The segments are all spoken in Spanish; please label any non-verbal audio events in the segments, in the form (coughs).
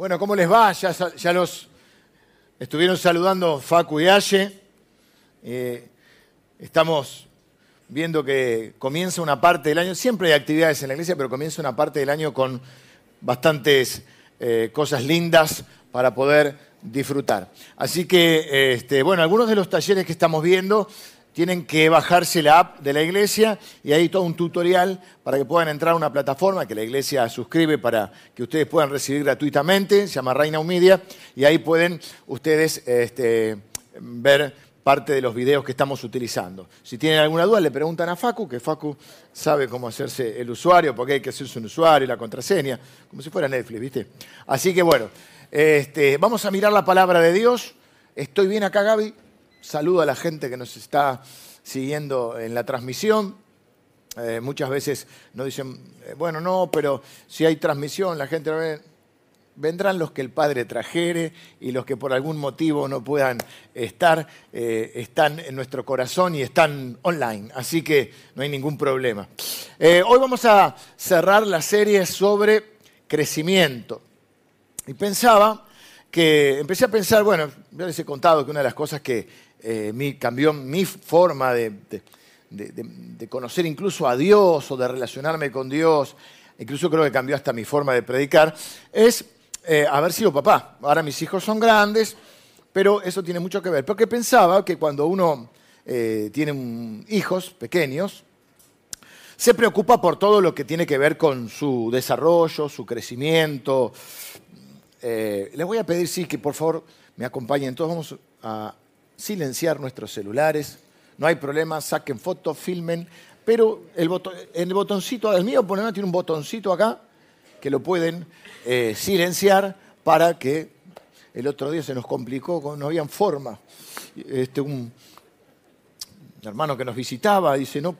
Bueno, ¿cómo les va? Ya, ya los estuvieron saludando Facu y Aye. Eh, estamos viendo que comienza una parte del año, siempre hay actividades en la iglesia, pero comienza una parte del año con bastantes eh, cosas lindas para poder disfrutar. Así que, este, bueno, algunos de los talleres que estamos viendo tienen que bajarse la app de la iglesia y hay todo un tutorial para que puedan entrar a una plataforma que la iglesia suscribe para que ustedes puedan recibir gratuitamente, se llama Reina Media, y ahí pueden ustedes este, ver parte de los videos que estamos utilizando. Si tienen alguna duda, le preguntan a Facu, que Facu sabe cómo hacerse el usuario, porque hay que hacerse un usuario y la contraseña, como si fuera Netflix, ¿viste? Así que bueno, este, vamos a mirar la palabra de Dios. Estoy bien acá, Gaby. Saludo a la gente que nos está siguiendo en la transmisión. Eh, muchas veces nos dicen, eh, bueno, no, pero si hay transmisión, la gente ve. Vendrán los que el Padre trajere y los que por algún motivo no puedan estar, eh, están en nuestro corazón y están online, así que no hay ningún problema. hoy vamos a cerrar la serie sobre crecimiento. Y pensaba que, empecé a pensar, bueno, yo les he contado que una de las cosas que eh, cambió mi forma de, conocer incluso a Dios o de relacionarme con Dios, incluso creo que cambió hasta mi forma de predicar, es eh, haber sido papá. Ahora mis hijos son grandes, pero eso tiene mucho que ver. Porque pensaba que cuando uno eh, tiene hijos pequeños, se preocupa por todo lo que tiene que ver con su desarrollo, su crecimiento. les voy a pedir, sí, que por favor me acompañen. Todos vamos a silenciar nuestros celulares, no hay problema, saquen fotos, filmen, pero el, el botoncito, el mío por ejemplo, tiene un botoncito acá que lo pueden eh, silenciar para que el otro día se nos complicó, no había forma. Este, un hermano que nos visitaba dice, no,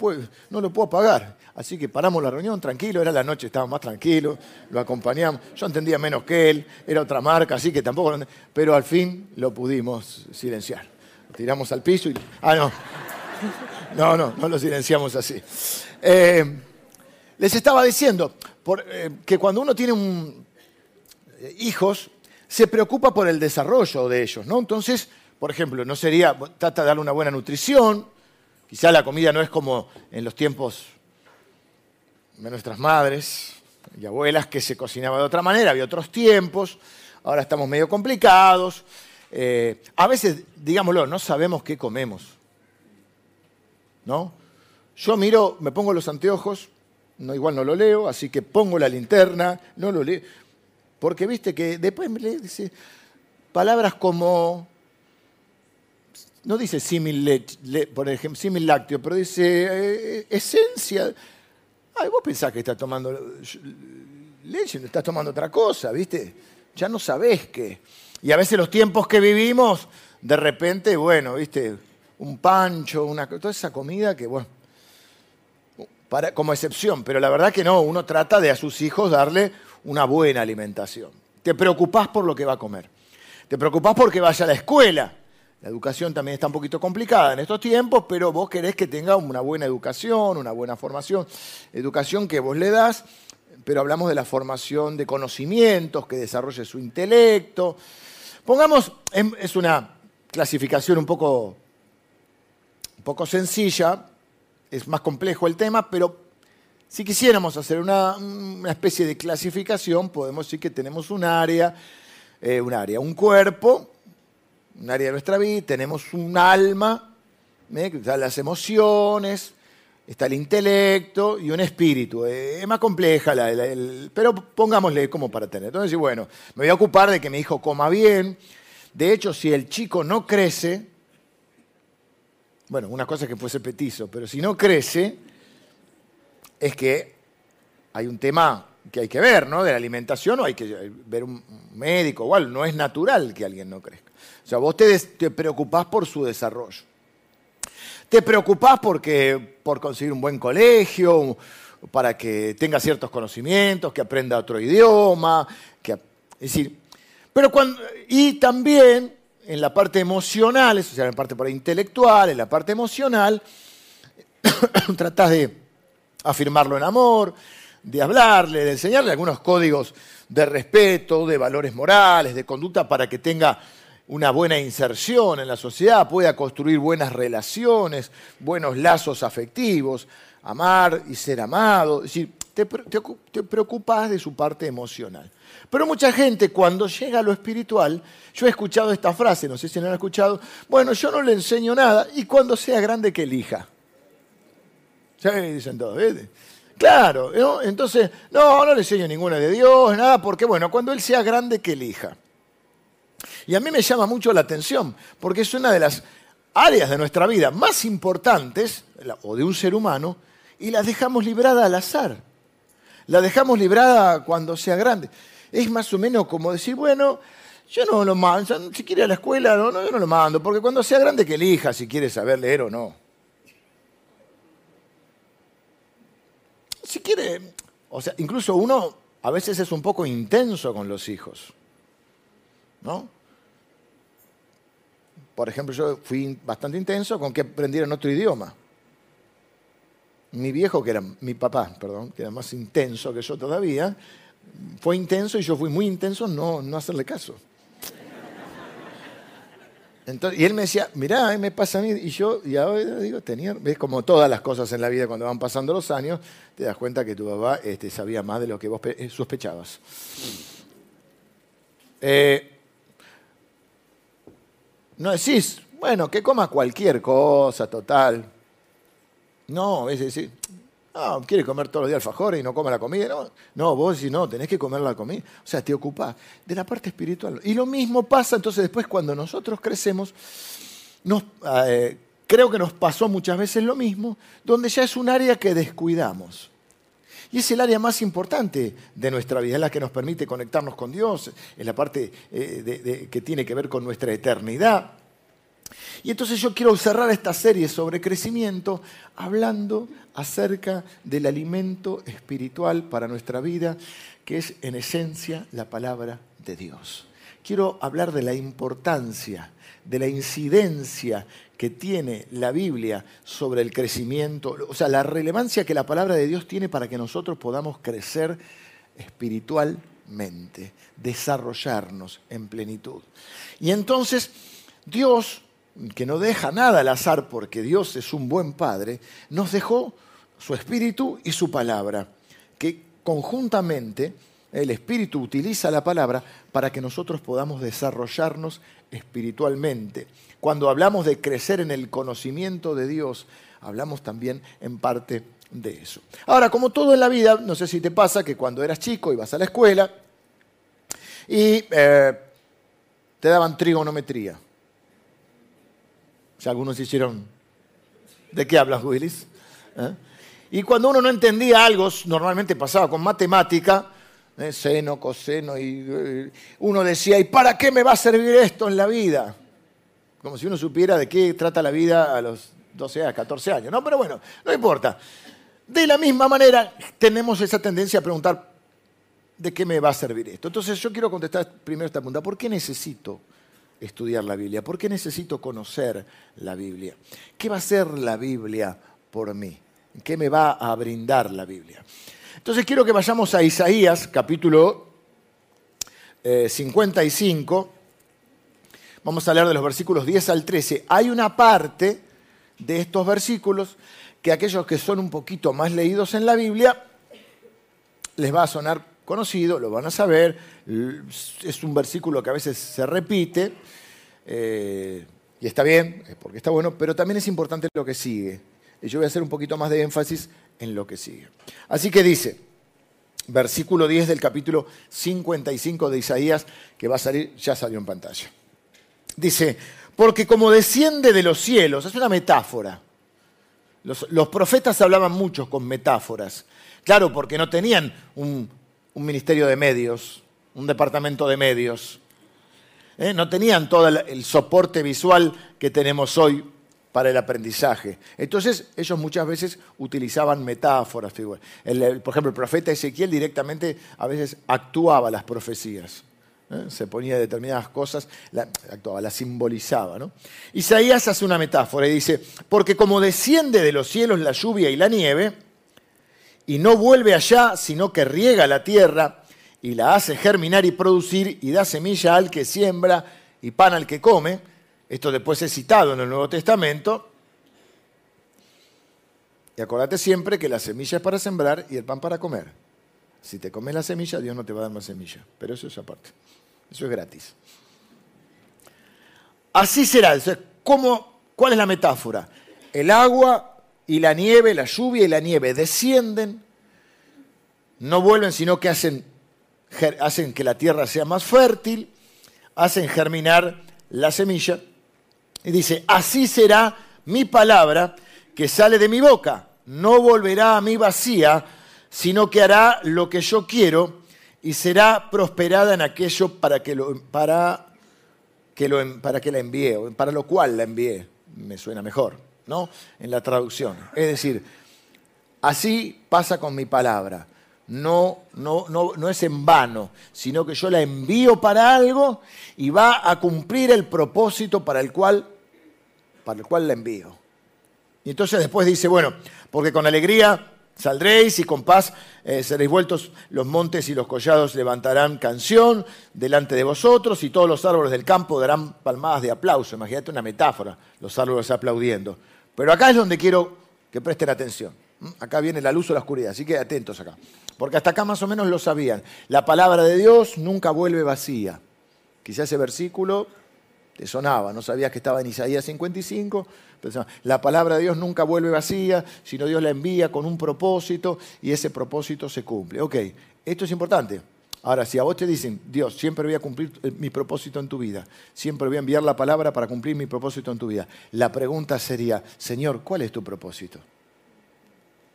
no lo puedo apagar. Así que paramos la reunión, tranquilo, era la noche, estábamos más tranquilos, lo acompañamos. Yo entendía menos que él, era otra marca, así que tampoco... Pero al fin lo pudimos silenciar tiramos al piso y... Ah, no. No, no, no lo silenciamos así. Eh, les estaba diciendo eh, que cuando uno tiene eh, hijos, se preocupa por el desarrollo de ellos, ¿no? Entonces, por ejemplo, no sería, trata de darle una buena nutrición, quizá la comida no es como en los tiempos de nuestras madres y abuelas que se cocinaba de otra manera, había otros tiempos, ahora estamos medio complicados, eh, a veces, digámoslo, no sabemos qué comemos. ¿No? Yo miro, me pongo los anteojos, no, igual no lo leo, así que pongo la linterna, no lo leo. Porque viste que después me dice palabras como, no dice símil, por ejemplo, símil lácteo, pero dice eh, esencia. Ay, vos pensás que estás tomando leche, estás tomando otra cosa, ¿viste? Ya no sabés qué. Y a veces los tiempos que vivimos, de repente, bueno, viste, un pancho, una, toda esa comida que, bueno, como excepción, pero la verdad que no, uno trata de a sus hijos darle una buena alimentación. Te preocupás por lo que va a comer. Te preocupás porque vaya a la escuela. La educación también está un poquito complicada en estos tiempos, pero vos querés que tenga una buena educación, una buena formación. Educación que vos le das, pero hablamos de la formación de conocimientos, que desarrolle su intelecto, Pongamos, em, es una clasificación un poco, poco sencilla, es más complejo el tema, pero si quisiéramos hacer una, especie de clasificación, podemos decir que tenemos un área, eh, un área, un cuerpo, un área de nuestra vida, tenemos un alma, ¿eh? las emociones, está el intelecto y un espíritu. Eh, es más compleja, pero pongámosle como para tener. Entonces, bueno, me voy a ocupar de que mi hijo coma bien. De hecho, si el chico no crece, bueno, una cosa es que fuese petizo, pero si no crece, es que hay un tema que hay que ver, ¿no? De la alimentación o hay que ver un médico, igual, no es natural que alguien no crezca. O sea, vos te, te preocupás por su desarrollo. Te preocupás porque, por conseguir un buen colegio, para que tenga ciertos conocimientos, que aprenda otro idioma, que, es decir, pero cuando, y también en la parte emocional, o sea, en la parte intelectual, en la parte emocional, (coughs) tratás de afirmarlo en amor, de hablarle, de enseñarle algunos códigos de respeto, de valores morales, de conducta para que tenga una buena inserción en la sociedad, pueda construir buenas relaciones, buenos lazos afectivos, amar y ser amado. Es decir, te, te preocupas de su parte emocional. Pero mucha gente cuando llega a lo espiritual, yo he escuchado esta frase, no sé si la han escuchado, bueno, yo no le enseño nada y cuando sea grande que elija. ¿Sabes? Dicen todos, ¿ves? Claro, entonces, no, no le enseño ninguna de Dios, nada, porque bueno, cuando Él sea grande que elija. Y a mí me llama mucho la atención, porque es una de las áreas de nuestra vida más importantes, o de un ser humano, y la dejamos librada al azar. La dejamos librada cuando sea grande. Es más o menos como decir, bueno, yo no lo mando, si quiere a la escuela, no, no, yo no lo mando, porque cuando sea grande que elija si quiere saber leer o no. Si quiere, o sea, incluso uno a veces es un poco intenso con los hijos, ¿no? Por ejemplo, yo fui bastante intenso con que aprendieran otro idioma. Mi viejo, que era mi papá, perdón, que era más intenso que yo todavía, fue intenso y yo fui muy intenso no, no hacerle caso. Entonces, y él me decía, mirá, me pasa a mí, y yo, y ahora digo, tenía, ves como todas las cosas en la vida cuando van pasando los años, te das cuenta que tu papá este, sabía más de lo que vos eh, sospechabas. Eh, no decís, bueno, que coma cualquier cosa, total. No, es decir, no, quiere comer todos los días alfajores y no come la comida. No, no vos decís, no, tenés que comer la comida. O sea, te ocupás de la parte espiritual. Y lo mismo pasa entonces después cuando nosotros crecemos, eh, creo que nos pasó muchas veces lo mismo, donde ya es un área que descuidamos. Y es el área más importante de nuestra vida, es la que nos permite conectarnos con Dios, es la parte eh, que tiene que ver con nuestra eternidad. Y entonces yo quiero cerrar esta serie sobre crecimiento hablando acerca del alimento espiritual para nuestra vida, que es en esencia la palabra de Dios. Quiero hablar de la importancia, de la incidencia que tiene la Biblia sobre el crecimiento, o sea, la relevancia que la palabra de Dios tiene para que nosotros podamos crecer espiritualmente, desarrollarnos en plenitud. Y entonces Dios que no deja nada al azar porque Dios es un buen Padre, nos dejó su Espíritu y su palabra, que conjuntamente el Espíritu utiliza la palabra para que nosotros podamos desarrollarnos espiritualmente. Cuando hablamos de crecer en el conocimiento de Dios, hablamos también en parte de eso. Ahora, como todo en la vida, no sé si te pasa que cuando eras chico ibas a la escuela y eh, te daban trigonometría si algunos hicieron... ¿De qué hablas, Willis? ¿Eh? Y cuando uno no entendía algo, normalmente pasaba con matemática, ¿eh? seno, coseno, y eh, uno decía, ¿y para qué me va a servir esto en la vida? Como si uno supiera de qué trata la vida a los 12 a 14 años. No, pero bueno, no importa. De la misma manera, tenemos esa tendencia a preguntar, ¿de qué me va a servir esto? Entonces yo quiero contestar primero esta pregunta, ¿por qué necesito estudiar la Biblia? ¿Por qué necesito conocer la Biblia? ¿Qué va a hacer la Biblia por mí? ¿Qué me va a brindar la Biblia? Entonces quiero que vayamos a Isaías capítulo 55. Eh, Vamos a leer de los versículos 10 al 13. Hay una parte de estos versículos que aquellos que son un poquito más leídos en la Biblia les va a sonar conocido, lo van a saber, es un versículo que a veces se repite, eh, y está bien, porque está bueno, pero también es importante lo que sigue. Y yo voy a hacer un poquito más de énfasis en lo que sigue. Así que dice, versículo 10 del capítulo 55 de Isaías, que va a salir, ya salió en pantalla. Dice, porque como desciende de los cielos, es una metáfora. Los, profetas hablaban mucho con metáforas. Claro, porque no tenían un, un ministerio de medios, un departamento de medios. ¿eh? No tenían todo el soporte visual que tenemos hoy para el aprendizaje. Entonces ellos muchas veces utilizaban metáforas. por ejemplo, el profeta Ezequiel directamente a veces actuaba las profecías. ¿eh? Se ponía determinadas cosas, actuaba, las simbolizaba. ¿no? Isaías hace una metáfora y dice, porque como desciende de los cielos la lluvia y la nieve, y no vuelve allá, sino que riega la tierra y la hace germinar y producir y da semilla al que siembra y pan al que come. Esto después es citado en el Nuevo Testamento. Y acordate siempre que la semilla es para sembrar y el pan para comer. Si te comes la semilla, Dios no te va a dar más semilla. Pero eso es aparte. Eso es gratis. Así será. ¿cómo, ¿Cuál es la metáfora? El agua y la nieve, la lluvia y la nieve descienden, no vuelven, sino que hacen, hacen que la tierra sea más fértil, hacen germinar la semilla. Y dice, así será mi palabra que sale de mi boca. No volverá a mí vacía, sino que hará lo que yo quiero y será prosperada en aquello para que, lo, para que, lo, para que la envíe, para lo cual la envíe. Me suena mejor. ¿no? En la traducción. Es decir, así pasa con mi palabra. No, no, no, no es en vano, sino que yo la envío para algo y va a cumplir el propósito para el cual, para el cual la envío. Y entonces después dice, bueno, porque con alegría saldréis y con paz eh, seréis vueltos, los montes y los collados levantarán canción delante de vosotros y todos los árboles del campo darán palmadas de aplauso. Imagínate una metáfora, los árboles aplaudiendo. Pero acá es donde quiero que presten atención. ¿Mm? Acá viene la luz o la oscuridad, así que atentos acá. Porque hasta acá más o menos lo sabían. La palabra de Dios nunca vuelve vacía. Quizás ese versículo te sonaba, no sabías que estaba en Isaías 55. la palabra de Dios nunca vuelve vacía, sino Dios la envía con un propósito y ese propósito se cumple. Ok, esto es importante. Ahora, si a vos te dicen, Dios, siempre voy a cumplir eh, mi propósito en tu vida, siempre voy a enviar la palabra para cumplir mi propósito en tu vida, la pregunta sería, Señor, ¿cuál es tu propósito?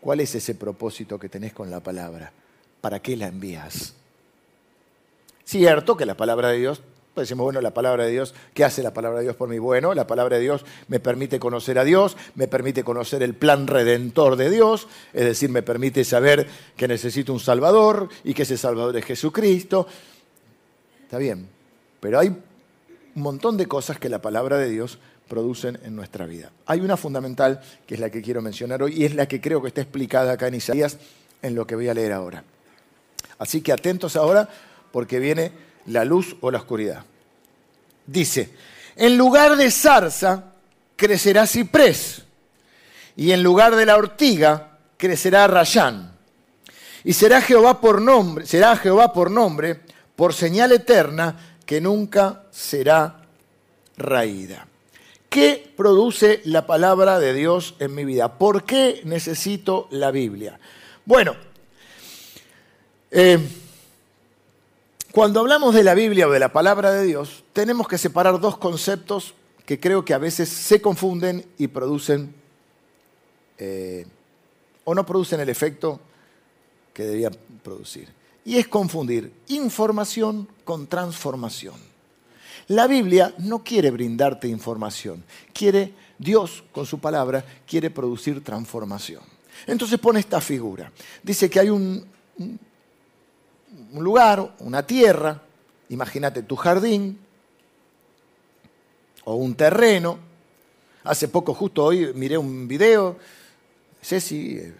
¿Cuál es ese propósito que tenés con la palabra? ¿Para qué la envías? Cierto que la palabra de Dios pues decimos, bueno, la palabra de Dios, ¿qué hace la palabra de Dios por mí? Bueno, la palabra de Dios me permite conocer a Dios, me permite conocer el plan redentor de Dios, es decir, me permite saber que necesito un Salvador y que ese Salvador es Jesucristo. Está bien, pero hay un montón de cosas que la palabra de Dios producen en nuestra vida. Hay una fundamental que es la que quiero mencionar hoy y es la que creo que está explicada acá en Isaías en lo que voy a leer ahora. Así que atentos ahora porque viene la luz o la oscuridad. Dice, en lugar de zarza crecerá ciprés, y en lugar de la ortiga crecerá rayán. Y será Jehová por nombre, será Jehová por nombre, por señal eterna que nunca será raída. ¿Qué produce la palabra de Dios en mi vida? ¿Por qué necesito la Biblia? Bueno, eh, cuando hablamos de la Biblia o de la palabra de Dios, tenemos que separar dos conceptos que creo que a veces se confunden y producen eh, o no producen el efecto que debían producir. Y es confundir información con transformación. La Biblia no quiere brindarte información, quiere, Dios con su palabra, quiere producir transformación. Entonces pone esta figura. Dice que hay un un lugar, una tierra, imagínate tu jardín o un terreno. Hace poco, justo hoy, miré un video, Ceci, eh,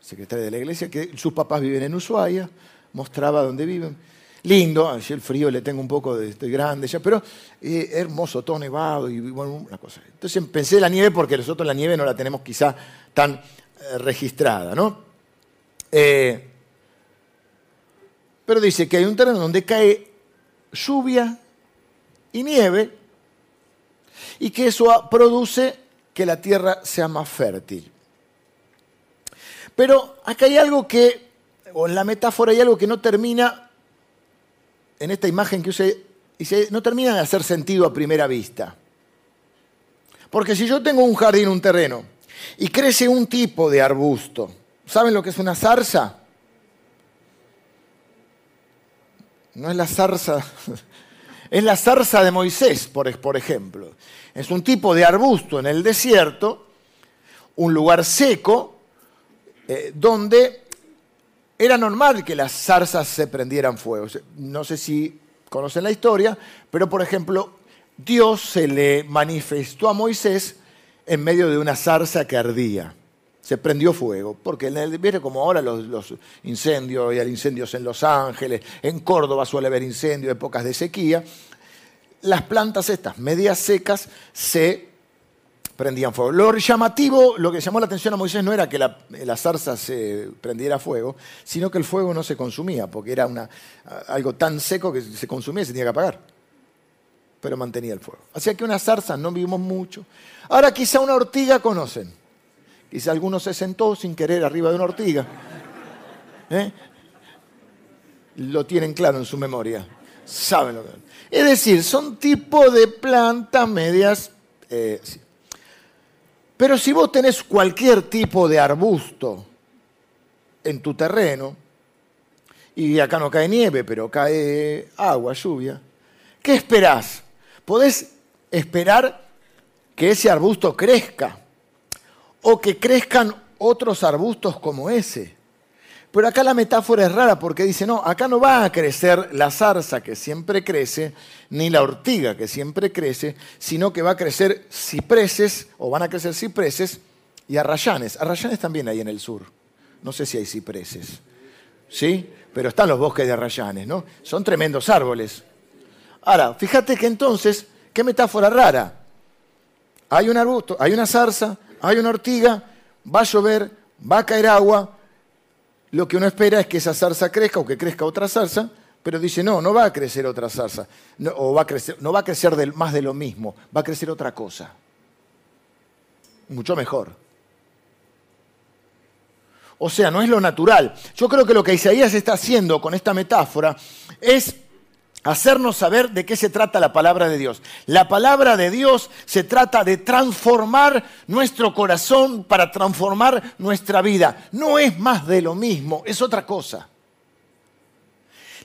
secretaria de la iglesia, que sus papás viven en Ushuaia, mostraba dónde viven. Lindo, allí el frío le tengo un poco de, estoy grande ya, pero eh, hermoso, todo nevado y bueno, una cosa. Entonces pensé en la nieve porque nosotros la nieve no la tenemos quizá tan eh, registrada, ¿no? Pero dice que hay un terreno donde cae lluvia y nieve y que eso produce que la tierra sea más fértil. Pero acá hay algo que, o en la metáfora hay algo que no termina, en esta imagen que usé, no termina de hacer sentido a primera vista. Porque si yo tengo un jardín, un terreno, y crece un tipo de arbusto, ¿saben lo que es una zarza? No es la zarza, (laughs) es la zarza de Moisés, por, por ejemplo. Es un tipo de arbusto en el desierto, un lugar seco, eh, donde era normal que las zarzas se prendieran fuego. No sé si conocen la historia, pero por ejemplo, Dios se le manifestó a Moisés en medio de una zarza que ardía. se prendió fuego, porque viene como ahora los, incendios, y hay incendios en Los Ángeles, en Córdoba suele haber incendios, épocas de sequía, las plantas estas, medias secas, se prendían fuego. Lo llamativo, lo que llamó la atención a Moisés no era que la, zarza se prendiera fuego, sino que el fuego no se consumía, porque era una, algo tan seco que se consumía y se tenía que apagar. Pero mantenía el fuego. Así que una zarza no vimos mucho. Ahora quizá una ortiga conocen. Quizá alguno se sentó sin querer arriba de una ortiga. ¿Eh? Lo tienen claro en su memoria. Saben lo que es. decir, son tipo de plantas medias. Eh, pero si vos tenés cualquier tipo de arbusto en tu terreno, y acá no cae nieve, pero cae agua, lluvia, ¿qué esperás? Podés esperar que ese arbusto crezca o que crezcan otros arbustos como ese. Pero acá la metáfora es rara porque dice, no, acá no va a crecer la zarza que siempre crece, ni la ortiga que siempre crece, sino que va a crecer cipreses, o van a crecer cipreses y arrayanes. Arrayanes también hay en el sur. No sé si hay cipreses. ¿Sí? Pero están los bosques de arrayanes, ¿no? Son tremendos árboles. Ahora, fíjate que entonces, qué metáfora rara. Hay un arbusto, hay una zarza, hay una ortiga, va a llover, va a caer agua, lo que uno espera es que esa zarza crezca o que crezca otra zarza, pero dice, no, no va a crecer otra zarza, no, o va a crecer, no va a crecer más de lo mismo, va a crecer otra cosa, mucho mejor. O sea, no es lo natural. Yo creo que lo que Isaías está haciendo con esta metáfora es hacernos saber de qué se trata la palabra de Dios. La palabra de Dios se trata de transformar nuestro corazón para transformar nuestra vida. No es más de lo mismo, es otra cosa.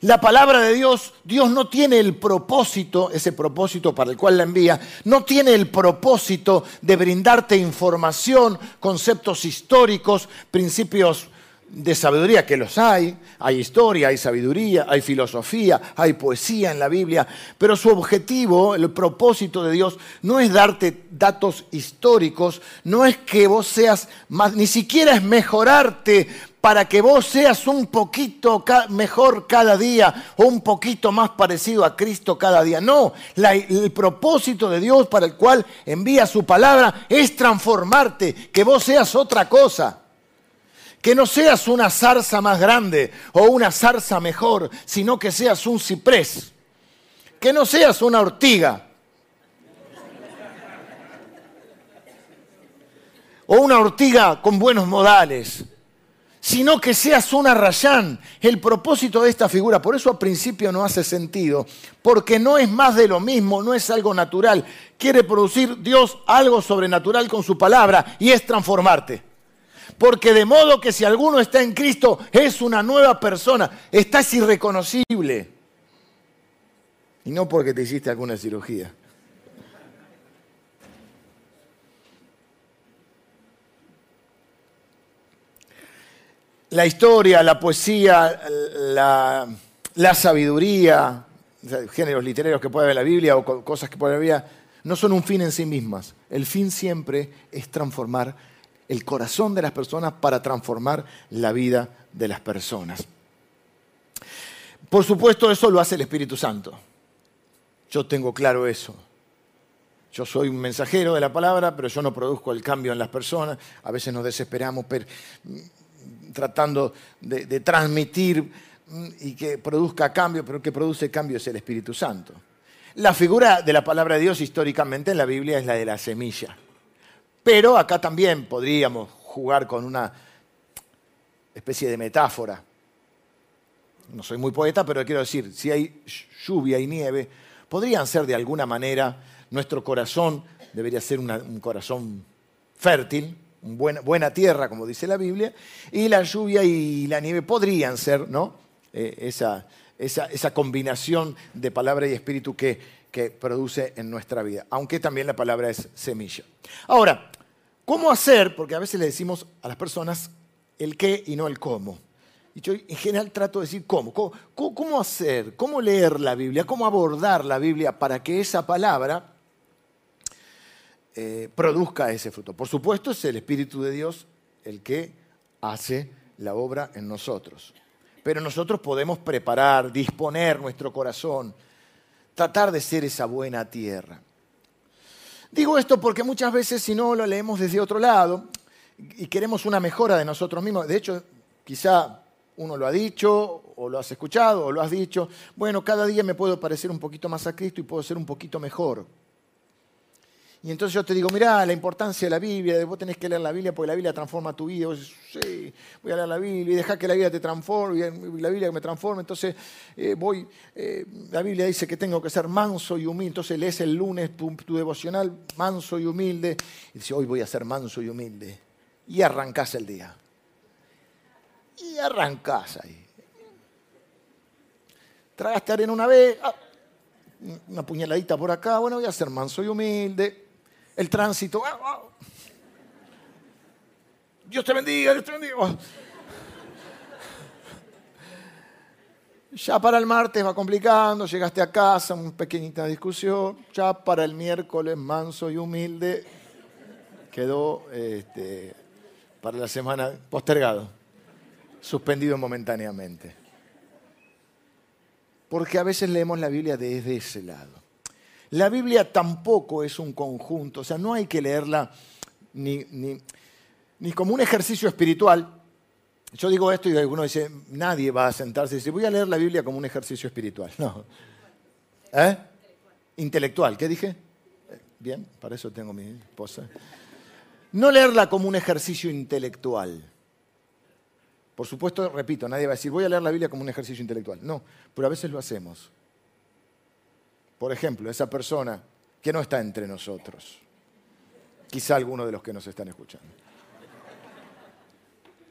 La palabra de Dios, Dios no tiene el propósito, ese propósito para el cual la envía, no tiene el propósito de brindarte información, conceptos históricos, principios de sabiduría, que los hay, hay historia, hay sabiduría, hay filosofía, hay poesía en la Biblia, pero su objetivo, el propósito de Dios, no es darte datos históricos, no es que vos seas más, ni siquiera es mejorarte para que vos seas un poquito mejor cada día o un poquito más parecido a Cristo cada día. No, el propósito de Dios para el cual envía su palabra es transformarte, que vos seas otra cosa. Que no seas una zarza más grande o una zarza mejor, sino que seas un ciprés. Que no seas una ortiga. O una ortiga con buenos modales, sino que seas una rayán. El propósito de esta figura, por eso al principio no hace sentido, porque no es más de lo mismo, no es algo natural. Quiere producir Dios algo sobrenatural con su palabra y es transformarte. Porque de modo que si alguno está en Cristo es una nueva persona, estás irreconocible. Y no porque te hiciste alguna cirugía. La historia, la poesía, la, sabiduría, géneros literarios que puede haber en la Biblia o cosas que puede haber la no son un fin en sí mismas. El fin siempre es transformar el corazón de las personas para transformar la vida de las personas. Por supuesto, eso lo hace el Espíritu Santo. Yo tengo claro eso. Yo soy un mensajero de la palabra, pero yo no produzco el cambio en las personas. A veces nos desesperamos mm, tratando de, de transmitir mm, y que produzca cambio, pero que produce cambio es el Espíritu Santo. La figura de la palabra de Dios históricamente en la Biblia es la de la semilla. Pero acá también podríamos jugar con una especie de metáfora. No soy muy poeta, pero quiero decir, si hay lluvia y nieve, podrían ser de alguna manera, nuestro corazón debería ser un corazón fértil, buena, buena, tierra, como dice la Biblia, y la lluvia y la nieve podrían ser ¿no? Eh, esa, esa, esa, combinación de palabra y espíritu que, que produce en nuestra vida, aunque también la palabra es semilla. Ahora, ¿cómo hacer? Porque a veces le decimos a las personas el qué y no el cómo. Y yo en general trato de decir cómo. ¿Cómo, hacer? ¿Cómo leer la Biblia? ¿Cómo abordar la Biblia para que esa palabra eh, produzca ese fruto? Por supuesto, es el Espíritu de Dios el que hace la obra en nosotros. Pero nosotros podemos preparar, disponer nuestro corazón, tratar de ser esa buena tierra. Digo esto porque muchas veces si no lo leemos desde otro lado y queremos una mejora de nosotros mismos, de hecho quizá uno lo ha dicho o lo has escuchado o lo has dicho, bueno, cada día me puedo parecer un poquito más a Cristo y puedo ser un poquito mejor. Y entonces yo te digo, mirá, la importancia de la Biblia, vos tenés que leer la Biblia porque la Biblia transforma tu vida. Vos sí, voy a leer la Biblia y dejar que la Biblia te transforme, la Biblia que me transforme. Entonces eh, voy, eh, la Biblia dice que tengo que ser manso y humilde. Entonces lees el lunes tu, devocional, manso y humilde. Y dice, hoy voy a ser manso y humilde. Y arrancás el día. Y arrancás ahí. Tragaste arena una vez, ah, una puñaladita por acá, bueno, voy a ser manso y humilde el tránsito. Ah, ah. Dios te bendiga, Dios te bendiga. Ya para el martes va complicando, llegaste a casa, una pequeñita discusión. Ya para el miércoles, manso y humilde, quedó este, para la semana postergado, suspendido momentáneamente. Porque a veces leemos la Biblia desde ese lado. La Biblia tampoco es un conjunto, o sea, no hay que leerla ni, como un ejercicio espiritual. Yo digo esto y alguno dice, nadie va a sentarse y dice, voy a leer la Biblia como un ejercicio espiritual. (laughs) No. ¿Eh? Intelectual, ¿qué dije? Bien, para eso tengo mi esposa. No leerla como un ejercicio intelectual. Por supuesto, repito, nadie va a decir, voy a leer la Biblia como un ejercicio intelectual. No, pero a veces lo hacemos. Por ejemplo, esa persona que no está entre nosotros. Quizá alguno de los que nos están escuchando.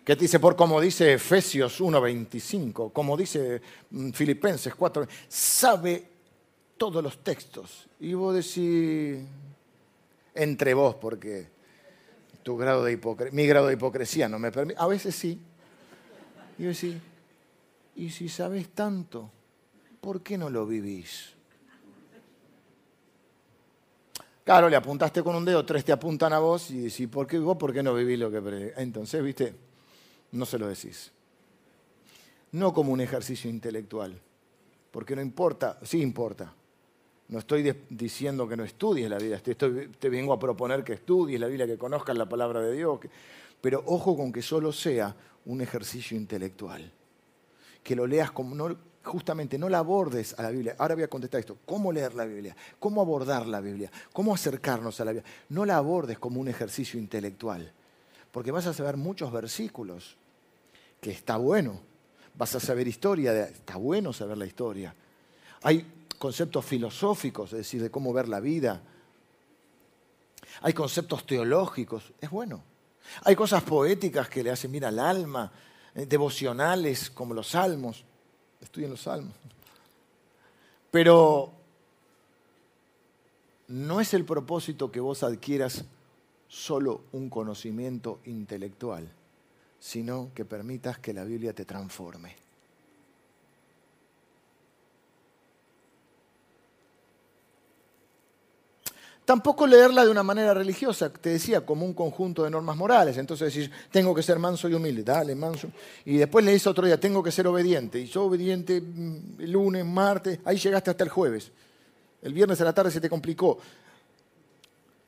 Que dice, por como dice Efesios 1.25, como dice mm, Filipenses 4, sabe todos los textos. Y vos decís, entre vos, porque tu grado de mi grado de hipocresía no me permite. A veces sí. Y yo decís, y si sabes tanto, ¿por qué no lo vivís? Claro, le apuntaste con un dedo, tres te apuntan a vos y decís, ¿por qué vos? ¿Por qué no vivís lo que Entonces, viste, no se lo decís. No como un ejercicio intelectual, porque no importa, sí importa. No estoy diciendo que no estudies la Biblia, te vengo a proponer que estudies la Biblia, que conozcas la palabra de Dios, pero ojo con que solo sea un ejercicio intelectual. Que lo leas como, no, justamente no la abordes a la Biblia. Ahora voy a contestar esto. ¿Cómo leer la Biblia? ¿Cómo abordar la Biblia? ¿Cómo acercarnos a la Biblia? No la abordes como un ejercicio intelectual, porque vas a saber muchos versículos, que está bueno. Vas a saber historia, está bueno saber la historia. Hay conceptos filosóficos, es decir, de cómo ver la vida. Hay conceptos teológicos, es bueno. Hay cosas poéticas que le hacen bien al alma, eh, devocionales como los salmos estudien los salmos. Pero no es el propósito que vos adquieras solo un conocimiento intelectual, sino que permitas que la Biblia te transforme. Tampoco leerla de una manera religiosa, te decía, como un conjunto de normas morales. Entonces decís, tengo que ser manso y humilde, dale, manso. Y después le dice otro día, tengo que ser obediente. Y yo obediente mm, lunes, martes, ahí llegaste hasta el jueves. El viernes a la tarde se te complicó.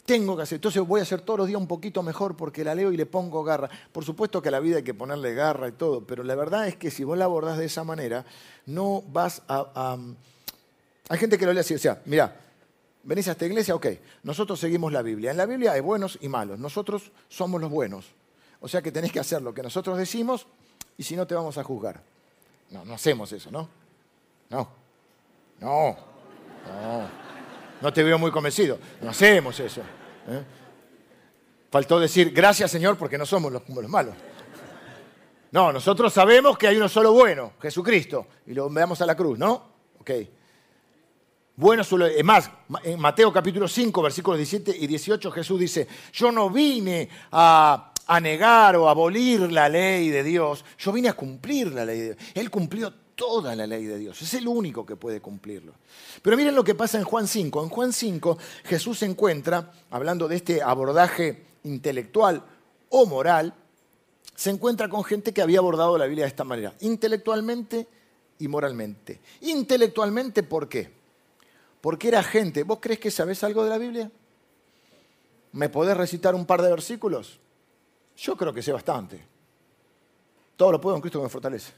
Tengo que hacer, entonces voy a hacer todos los días un poquito mejor porque la leo y le pongo garra. Por supuesto que a la vida hay que ponerle garra y todo, pero la verdad es que si vos la abordás de esa manera, no vas a... Hay gente que lo lee así, o sea, mira, ¿Venís a esta iglesia? Ok, nosotros seguimos la Biblia. En la Biblia hay buenos y malos. Nosotros somos los buenos. O sea que tenés que hacer lo que nosotros decimos y si no te vamos a juzgar. No, no hacemos eso, ¿no? No. No. No. Te veo muy convencido. No hacemos eso. ¿eh? Faltó decir gracias Señor porque no somos los, los malos. No, nosotros sabemos que hay uno solo bueno, Jesucristo, y lo veamos a la cruz, ¿no? Ok. Bueno, es más, en Mateo capítulo 5, versículos 17 y 18, Jesús dice, yo no vine a, a negar o abolir la ley de Dios, yo vine a cumplir la ley de Dios. Él cumplió toda la ley de Dios, es el único que puede cumplirlo. Pero miren lo que pasa en Juan 5. En Juan 5 Jesús se encuentra, hablando de este abordaje intelectual o moral, se encuentra con gente que había abordado la Biblia de esta manera, intelectualmente y moralmente. Intelectualmente, ¿por qué? Porque era gente, ¿vos crees que sabés algo de la Biblia? ¿Me podés recitar un par de versículos? Yo creo que sé bastante. Todo lo puedo en Cristo que me fortalece.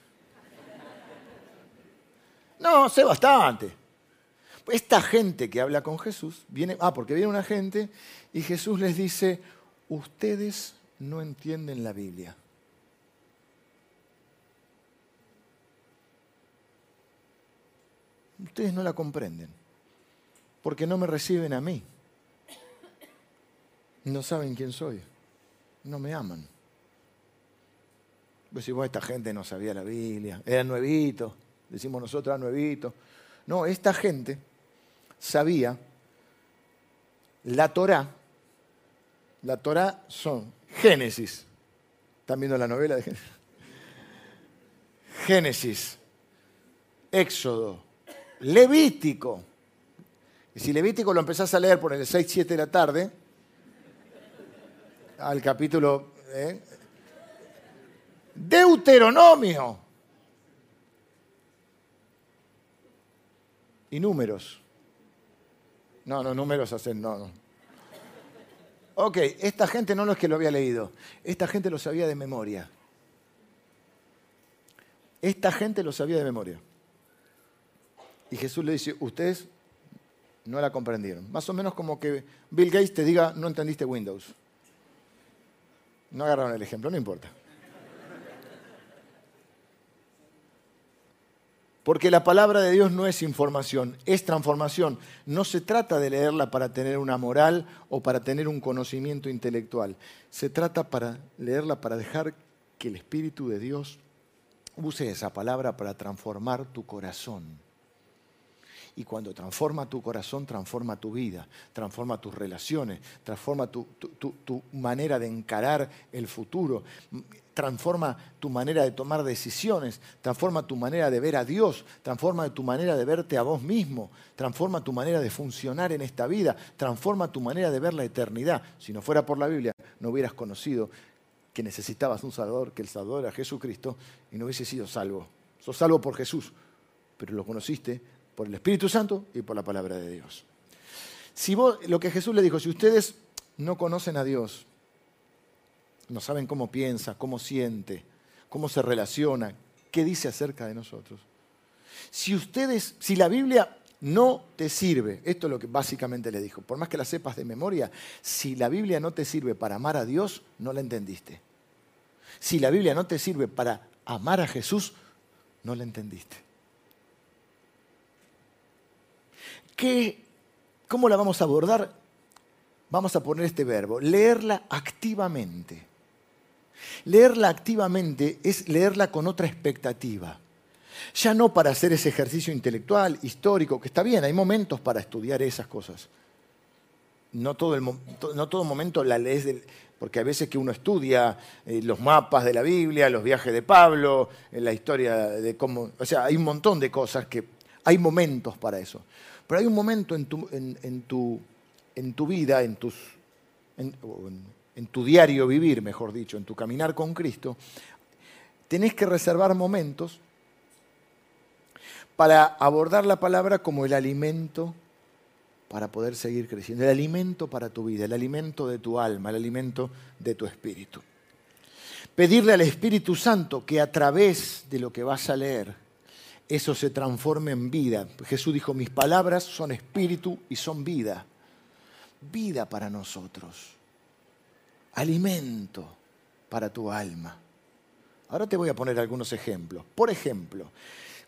No, sé bastante. Esta gente que habla con Jesús, viene, ah, porque viene una gente y Jesús les dice, ustedes no entienden la Biblia. Ustedes no la comprenden, porque no me reciben a mí. No saben quién soy, no me aman. Pues si vos, esta gente no sabía la Biblia, era nuevito, decimos nosotros, era nuevito. No, esta gente sabía la Torá. La Torá son Génesis. ¿Están viendo la novela de Génesis? Génesis, Éxodo, Levítico. Y si Levítico lo empezás a leer por el 6, 7 de la tarde, al capítulo ¿eh? Deuteronomio y números. No, no, números hacen, no, no. Ok, esta gente no es que lo había leído, esta gente lo sabía de memoria. Esta gente lo sabía de memoria. Y Jesús le dice, ustedes no la comprendieron. Más o menos como que Bill Gates te diga, no entendiste Windows. No agarraron el ejemplo, no importa. Porque la palabra de Dios no es información, es transformación. No se trata de leerla para tener una moral o para tener un conocimiento intelectual. Se trata para leerla para dejar que el Espíritu de Dios use esa palabra para transformar tu corazón. Y cuando transforma tu corazón, transforma tu vida, transforma tus relaciones, transforma tu, manera de encarar el futuro, transforma tu manera de tomar decisiones, transforma tu manera de ver a Dios, transforma tu manera de verte a vos mismo, transforma tu manera de funcionar en esta vida, transforma tu manera de ver la eternidad. Si no fuera por la Biblia, no hubieras conocido que necesitabas un Salvador, que el Salvador era Jesucristo, y no hubiese sido salvo. Sos salvo por Jesús, pero lo conociste por el Espíritu Santo y por la palabra de Dios. Si vos, lo que Jesús le dijo, si ustedes no conocen a Dios, no saben cómo piensa, cómo siente, cómo se relaciona, qué dice acerca de nosotros. Si ustedes, si la Biblia no te sirve, esto es lo que básicamente le dijo, por más que la sepas de memoria, si la Biblia no te sirve para amar a Dios, no la entendiste. Si la Biblia no te sirve para amar a Jesús, no la entendiste. ¿Cómo la vamos a abordar? Vamos a poner este verbo, leerla activamente. Leerla activamente es leerla con otra expectativa. Ya no para hacer ese ejercicio intelectual, histórico, que está bien, hay momentos para estudiar esas cosas. No todo, momento la lees, porque a veces que uno estudia eh, los mapas de la Biblia, los viajes de Pablo, eh, la historia de cómo... O sea, hay un montón de cosas que hay momentos para eso. Pero hay un momento en tu, en, tu, en tu vida, en, tus, en tu diario vivir, mejor dicho, en tu caminar con Cristo, tenés que reservar momentos para abordar la palabra como el alimento para poder seguir creciendo, el alimento para tu vida, el alimento de tu alma, el alimento de tu espíritu. Pedirle al Espíritu Santo que a través de lo que vas a leer, eso se transforme en vida. Jesús dijo, mis palabras son espíritu y son vida. Vida para nosotros. Alimento para tu alma. Ahora te voy a poner algunos ejemplos. Por ejemplo,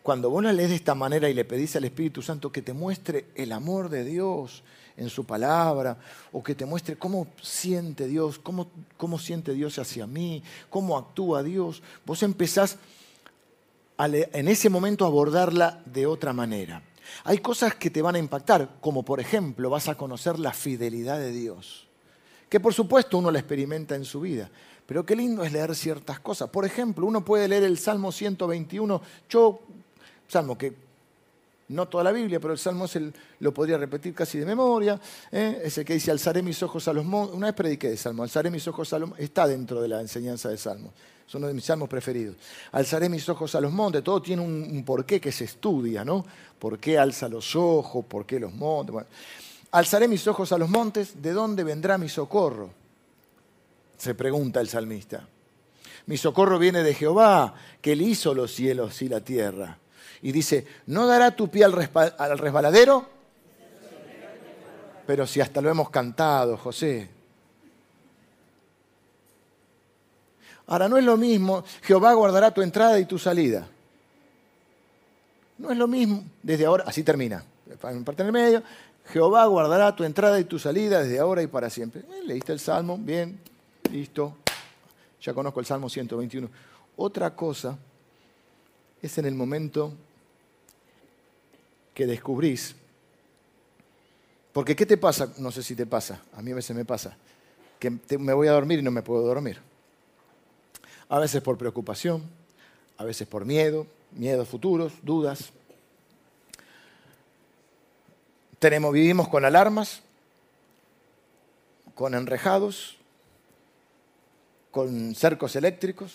cuando vos la lees de esta manera y le pedís al Espíritu Santo que te muestre el amor de Dios en su palabra, o que te muestre cómo siente Dios, cómo, cómo siente Dios hacia mí, cómo actúa Dios, vos empezás en ese momento abordarla de otra manera. Hay cosas que te van a impactar, como por ejemplo vas a conocer la fidelidad de Dios, que por supuesto uno la experimenta en su vida, pero qué lindo es leer ciertas cosas. Por ejemplo, uno puede leer el Salmo 121, yo, Salmo que no toda la Biblia, pero el Salmo lo podría repetir casi de memoria. ¿eh? Es el que dice, alzaré mis ojos a los montes. Una vez prediqué de Salmo, alzaré mis ojos a los montes. Está dentro de la enseñanza de Salmo. Es uno de mis salmos preferidos. Alzaré mis ojos a los montes. Todo tiene un, porqué que se estudia, ¿no? ¿Por qué alza los ojos? ¿Por qué los montes? alzaré mis ojos a los montes. ¿De dónde vendrá mi socorro? Se pregunta el salmista. Mi socorro viene de Jehová, que él hizo los cielos y la tierra y dice, ¿no dará tu pie al, resbaladero? Pero si hasta lo hemos cantado, José. Ahora, no es lo mismo, Jehová guardará tu entrada y tu salida. No es lo mismo, desde ahora, así termina, parte en el medio, Jehová guardará tu entrada y tu salida desde ahora y para siempre. Eh, leíste el Salmo, bien, listo, ya conozco el Salmo 121. Otra cosa es en el momento que descubrís. Porque ¿qué te pasa? No sé si te pasa, a mí a veces me pasa, que me voy a dormir y no me puedo dormir. A veces por preocupación, a veces por miedo, miedos futuros, dudas. Tenemos, vivimos con alarmas, con enrejados, con cercos eléctricos.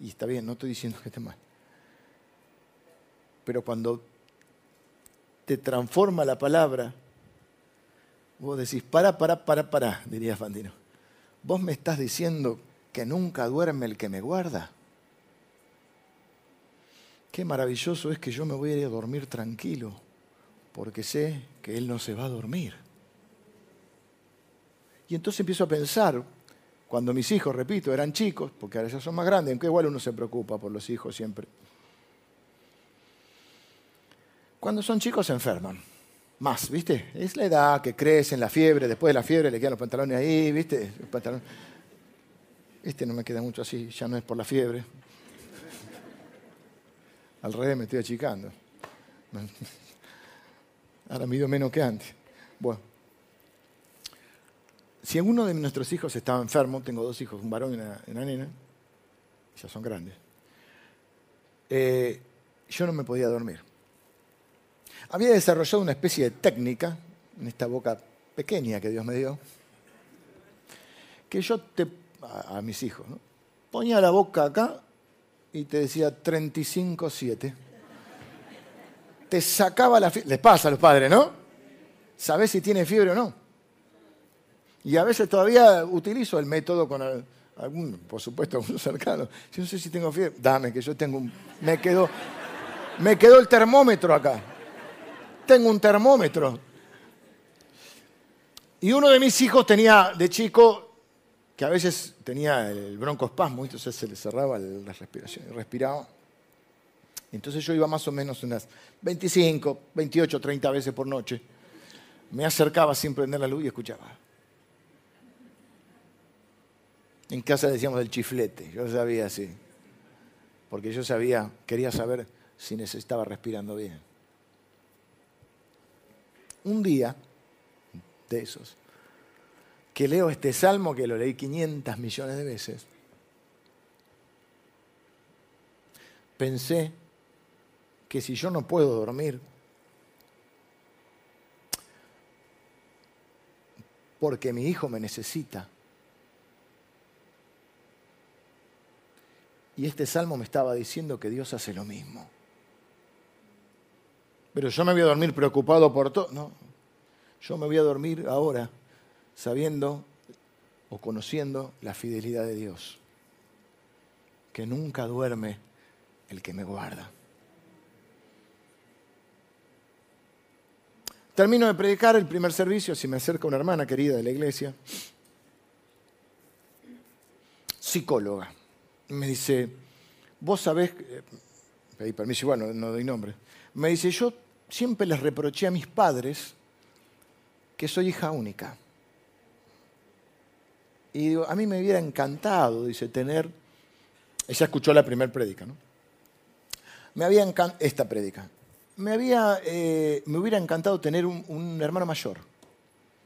Y está bien, no estoy diciendo que esté mal. Pero cuando te transforma la palabra, vos decís, para, para, para, para, diría Fandino. Vos me estás diciendo que nunca duerme el que me guarda. Qué maravilloso es que yo me voy a ir a dormir tranquilo, porque sé que Él no se va a dormir. Y entonces empiezo a pensar, cuando mis hijos, repito, eran chicos, porque ahora ya son más grandes, aunque igual uno se preocupa por los hijos siempre. Cuando son chicos se enferman. Más, ¿viste? Es la edad que crecen, la fiebre, después de la fiebre le quedan los pantalones ahí, ¿viste? Este no me queda mucho así, ya no es por la fiebre. Al revés me estoy achicando. Ahora mido menos que antes. Bueno. Si uno de nuestros hijos estaba enfermo, tengo dos hijos, un varón y una, nena, ya son grandes, eh, yo no me podía dormir había desarrollado una especie de técnica en esta boca pequeña que Dios me dio, que yo te, a, mis hijos, ponía la boca acá y te decía 35-7. Te sacaba la fiebre. Les pasa a los padres, ¿no? Sabés si tiene fiebre o no. Y a veces todavía utilizo el método con algún, por supuesto, (laughs) algún cercano. Si no sé si tengo fiebre, dame que yo tengo un. Me quedó, me quedó el termómetro acá tengo un termómetro. Y uno de mis hijos tenía de chico, que a veces tenía el broncoespasmo, entonces se le cerraba la respiración y respiraba. Entonces yo iba más o menos unas 25, 28, 30 veces por noche. Me acercaba sin prender la luz y escuchaba. En casa decíamos el chiflete, yo sabía así. Porque yo sabía, quería saber si necesitaba respirando bien un día de esos, que leo este salmo que lo leí 500 millones de veces, pensé que si yo no puedo dormir, porque mi hijo me necesita, y este salmo me estaba diciendo que Dios hace lo mismo pero yo me voy a dormir preocupado por todo. No, yo me voy a dormir ahora sabiendo o conociendo la fidelidad de Dios, que nunca duerme el que me guarda. Termino de predicar el primer servicio, si me acerca una hermana querida de la iglesia, psicóloga. Me dice, vos sabés, pedí permiso, igual no doy nombre, me dice, yo siempre les reproché a mis padres que soy hija única. Y a mí me hubiera encantado, dice, tener, ella escuchó la primera prédica, ¿no? Me había encantado, esta prédica, me, había, eh, me hubiera encantado tener un, hermano mayor.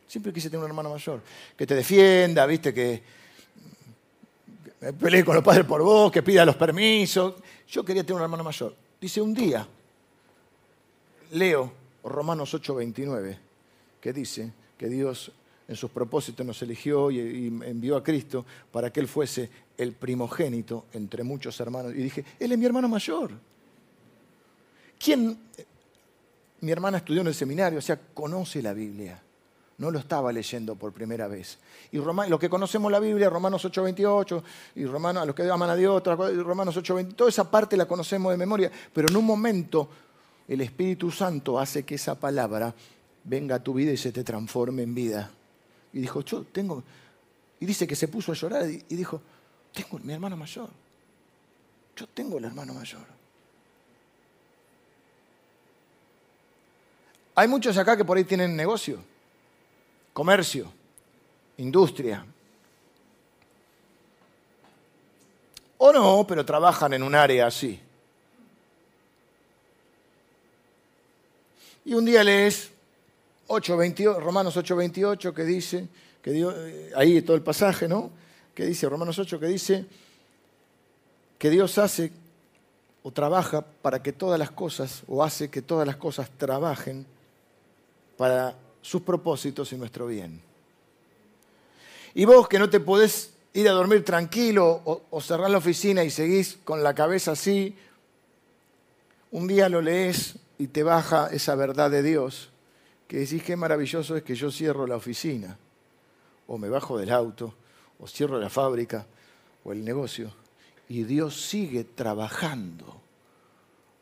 Siempre quise tener un hermano mayor, que te defienda, viste, que pelee con los padres por vos, que pida los permisos. Yo quería tener un hermano mayor. Dice, un día leo Romanos 8:29, que dice que Dios en sus propósitos nos eligió y, envió a Cristo para que Él fuese el primogénito entre muchos hermanos. Y dije, Él es mi hermano mayor. ¿Quién? Mi hermana estudió en el seminario, o sea, conoce la Biblia. No lo estaba leyendo por primera vez. Y lo que conocemos la Biblia, Romanos 8:28, y Romanos, a los que aman a Dios, Romanos 8:20, toda esa parte la conocemos de memoria, pero en un momento el Espíritu Santo hace que esa palabra venga a tu vida y se te transforme en vida. Y dijo, yo tengo, y dice que se puso a llorar y dijo, tengo mi hermano mayor. Yo tengo el hermano mayor. Hay muchos acá que por ahí tienen negocio, comercio, industria. O no, pero trabajan en un área así. Y un día lees 8, Romanos 8:28 que dice, que Dios, eh, ahí todo el pasaje, ¿no? Que dice, Romanos 8, que dice que Dios hace o trabaja para que todas las cosas, o hace que todas las cosas trabajen para sus propósitos y nuestro bien. Y vos que no te podés ir a dormir tranquilo o, o cerrar la oficina y seguís con la cabeza así, un día lo lees y te baja esa verdad de Dios, que decís qué maravilloso es que yo cierro la oficina, o me bajo del auto, o cierro la fábrica, o el negocio, y Dios sigue trabajando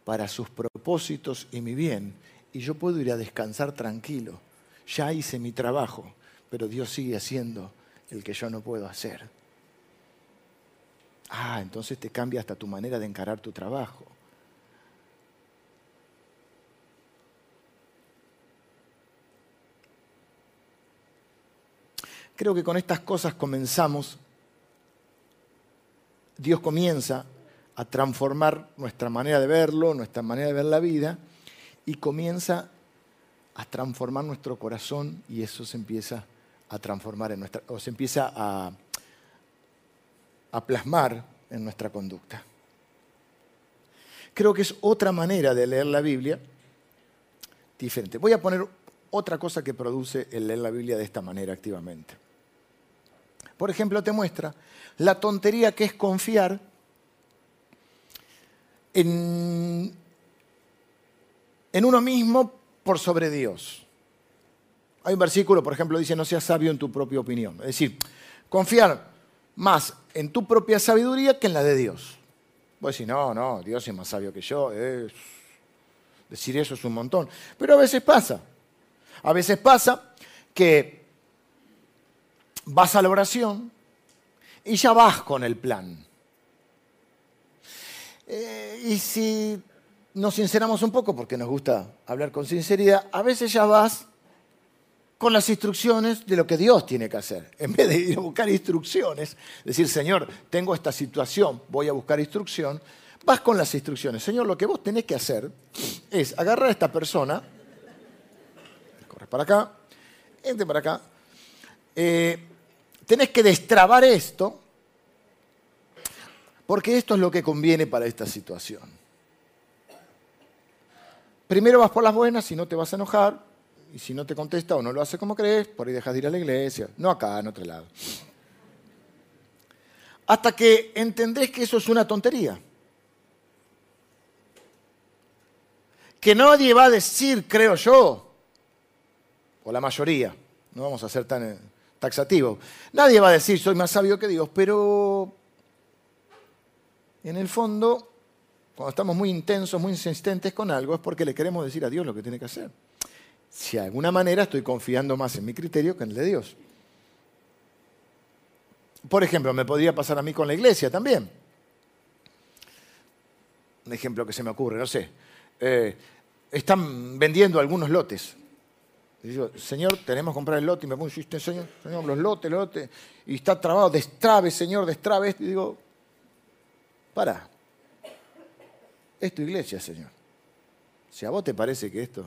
para sus propósitos y mi bien, y yo puedo ir a descansar tranquilo. Ya hice mi trabajo, pero Dios sigue haciendo el que yo no puedo hacer. Ah, entonces te cambia hasta tu manera de encarar tu trabajo. Creo que con estas cosas comenzamos, Dios comienza a transformar nuestra manera de verlo, nuestra manera de ver la vida, y comienza a transformar nuestro corazón y eso se empieza a transformar en nuestra, o se empieza a, plasmar en nuestra conducta. Creo que es otra manera de leer la Biblia diferente. Voy a poner otra cosa que produce el leer la Biblia de esta manera activamente. Por ejemplo, te muestra la tontería que es confiar en, uno mismo por sobre Dios. Hay un versículo, por ejemplo, dice, no seas sabio en tu propia opinión. Es decir, confiar más en tu propia sabiduría que en la de Dios. Vos decís, no, no, Dios es más sabio que yo. Decir eso es un montón. Pero a veces pasa. A veces pasa que vas a la oración y ya vas con el plan. Eh, y si nos sinceramos un poco, porque nos gusta hablar con sinceridad, a veces ya vas con las instrucciones de lo que Dios tiene que hacer. (laughs) En vez de ir a buscar instrucciones, decir, Señor, tengo esta situación, voy a buscar instrucción, vas con las instrucciones. Señor, lo que vos tenés que hacer es agarrar a esta persona, corres para acá, entre para acá, eh, tenés que destrabar esto, porque esto es lo que conviene para esta situación. Primero vas por las buenas, si no te vas a enojar, y si no te contesta o no lo hace como crees, por ahí dejas de ir a la iglesia, no acá, en otro lado. Hasta que entendés que eso es una tontería. Que nadie va a decir, creo yo, o la mayoría, no vamos a ser tan taxativo. Nadie va a decir soy más sabio que Dios, pero en el fondo, cuando estamos muy intensos, muy insistentes con algo, es porque le queremos decir a Dios lo que tiene que hacer. Si de alguna manera estoy confiando más en mi criterio que en el de Dios. Por ejemplo, me podría pasar a mí con la iglesia también. Un ejemplo que se me ocurre, no sé. Eh, están vendiendo algunos lotes y digo, Señor, tenemos que comprar el lote. Y me pongo, Señor, Señor, los lotes, los lotes. Y está trabado, destrabe, Señor, destrabe. Y digo, para. Es tu iglesia, Señor. Si a vos te parece que esto...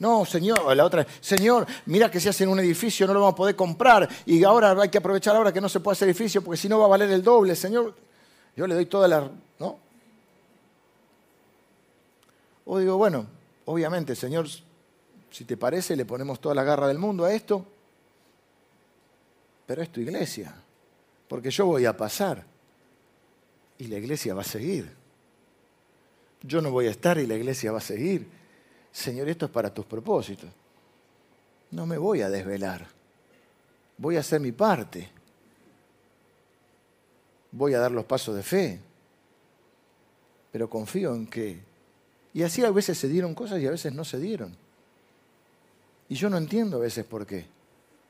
No, Señor, la otra, Señor, mira que se hace en un edificio, no lo vamos a poder comprar y ahora hay que aprovechar ahora que no se puede hacer edificio porque si no va a valer el doble, Señor. Yo le doy toda la... ¿no? O digo, bueno, obviamente, Señor, si te parece, le ponemos toda la garra del mundo a esto, pero es tu iglesia, porque yo voy a pasar y la iglesia va a seguir. Yo no voy a estar y la iglesia va a seguir. Señor, esto es para tus propósitos. No me voy a desvelar. Voy a hacer mi parte. Voy a dar los pasos de fe. Pero confío en que... Y así a veces se dieron cosas y a veces no se dieron. Y yo no entiendo a veces por qué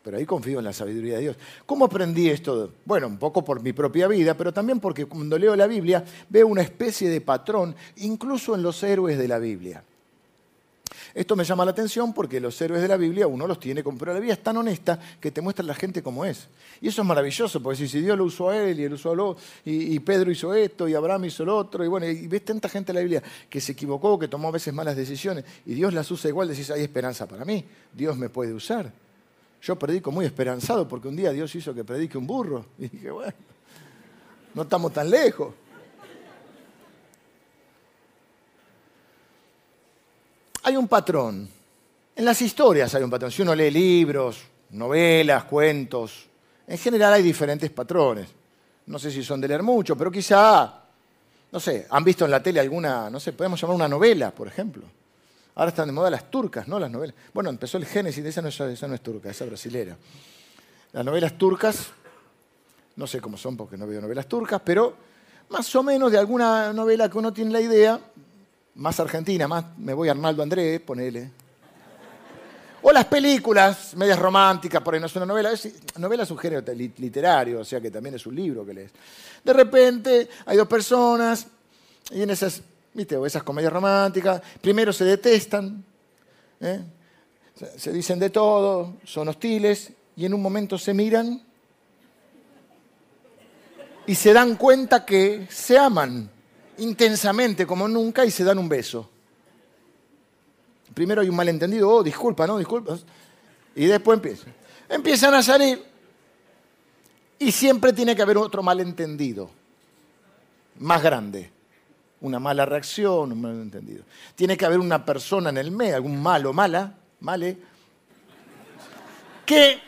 pero ahí confío en la sabiduría de Dios. ¿Cómo aprendí esto? Bueno, un poco por mi propia vida, pero también porque cuando leo la Biblia veo una especie de patrón, incluso en los héroes de la Biblia. Esto me llama la atención porque los héroes de la Biblia uno los tiene como, pero la Biblia es tan honesta que te muestra la gente como es. Y eso es maravilloso, porque si Dios lo usó a él y él usó a lo, y, Pedro hizo esto y Abraham hizo lo otro, y bueno, y ves tanta gente en la Biblia que se equivocó, que tomó a veces malas decisiones, y Dios las usa igual, decís, hay esperanza para mí, Dios me puede usar. Yo predico muy esperanzado porque un día Dios hizo que predique un burro. (laughs) Y dije, bueno, no estamos tan lejos. Hay un patrón. En las historias hay un patrón. Si uno lee libros, novelas, cuentos, en general hay diferentes patrones. No sé si son de leer mucho, pero quizá, no sé, han visto en la tele alguna, no sé, podemos llamar una novela, por ejemplo. Ahora están de moda las turcas, ¿no? Las novelas. Bueno, empezó el Génesis, esa no, esa no es turca, esa es brasilera. Las novelas turcas, no sé cómo son porque no veo novelas turcas, pero más o menos de alguna novela que uno tiene la idea, más argentina, más me voy a Arnaldo Andrés, ponele. O las películas, medias románticas, por ahí no es una novela. Novela es un género literario, o sea que también es un libro que lees. De repente hay dos personas y en esas ¿Viste? O esas comedias románticas. Primero se detestan, ¿eh? se dicen de todo, son hostiles y en un momento se miran y se dan cuenta que se aman intensamente como nunca y se dan un beso. Primero hay un malentendido, oh, disculpa, no, disculpa. Y después empiezan. Empiezan a salir y siempre tiene que haber otro malentendido, más grande una mala reacción, un malentendido. Tiene que haber una persona en el medio, algún malo, mala, male, que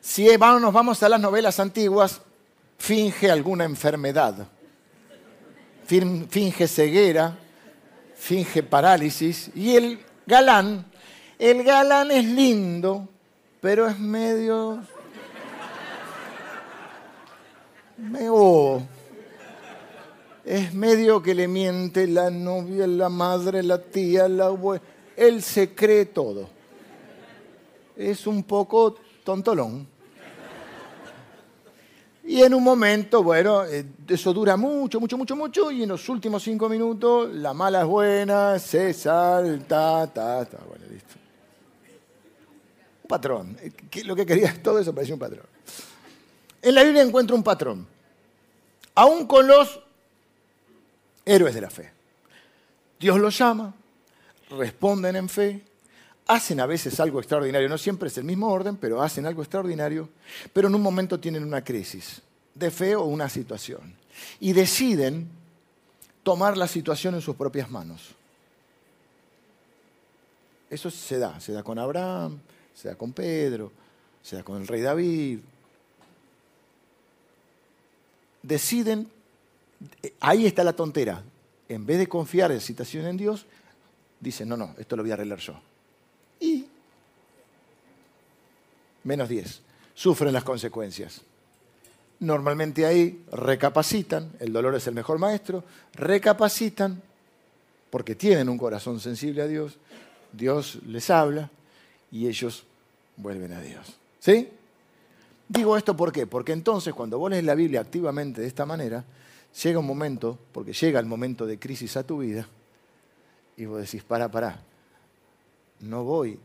si nos vamos a las novelas antiguas, finge alguna enfermedad, finge ceguera, finge parálisis, y el galán, el galán es lindo, pero es medio... medio es medio que le miente la novia, la madre, la tía, la abuela. Él se cree todo. Es un poco tontolón. Y en un momento, bueno, eh, eso dura mucho, mucho, mucho, mucho, y en los últimos cinco minutos la mala es buena, se salta, ta, ta, bueno, listo. Un patrón. Eh, lo que quería, (laughs) todo eso parecía un patrón. En la Biblia encuentro un patrón. Aún con los héroes de la fe. Dios los llama, responden en fe, hacen a veces algo extraordinario, no siempre es el mismo orden, pero hacen algo extraordinario, pero en un momento tienen una crisis de fe o una situación y deciden tomar la situación en sus propias manos. Eso se da, se da con Abraham, se da con Pedro, se da con el rey David. Deciden ahí está la tontera. En vez de confiar en situación en Dios, dicen, no, no, esto lo voy a arreglar yo. Y menos 10. Sufren las consecuencias. Normalmente ahí recapacitan, el dolor es el mejor maestro, recapacitan porque tienen un corazón sensible a Dios, Dios les habla y ellos vuelven a Dios. ¿Sí? Digo esto ¿por qué? Porque entonces cuando vos lees la Biblia activamente de esta manera, llega un momento, porque llega el momento de crisis a tu vida, y vos decís, para, para, no voy,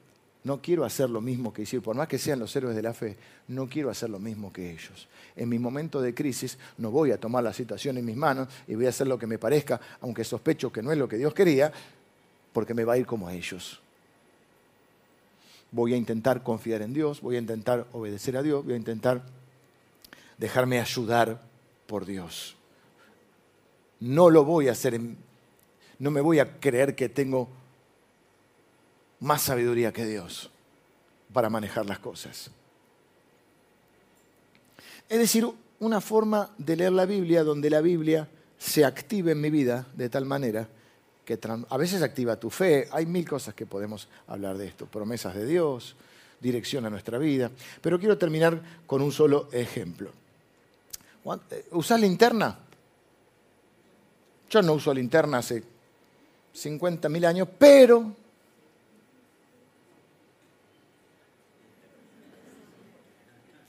no quiero hacer lo mismo que hicieron, por más que sean los héroes de la fe, no quiero hacer lo mismo que ellos. En mi momento de crisis no voy a tomar la situación en mis manos y voy a hacer lo que me parezca, aunque sospecho que no es lo que Dios quería, porque me va a ir como a ellos. Voy a intentar confiar en Dios, voy a intentar obedecer a Dios, voy a intentar dejarme ayudar por Dios no lo voy a hacer, no me voy a creer que tengo más sabiduría que Dios para manejar las cosas. Es decir, una forma de leer la Biblia donde la Biblia se active en mi vida de tal manera que a veces activa tu fe. Hay mil cosas que podemos hablar de esto, promesas de Dios, dirección a nuestra vida. Pero quiero terminar con un solo ejemplo. Eh, ¿Usás linterna? Yo no uso linterna hace 50.000 años, pero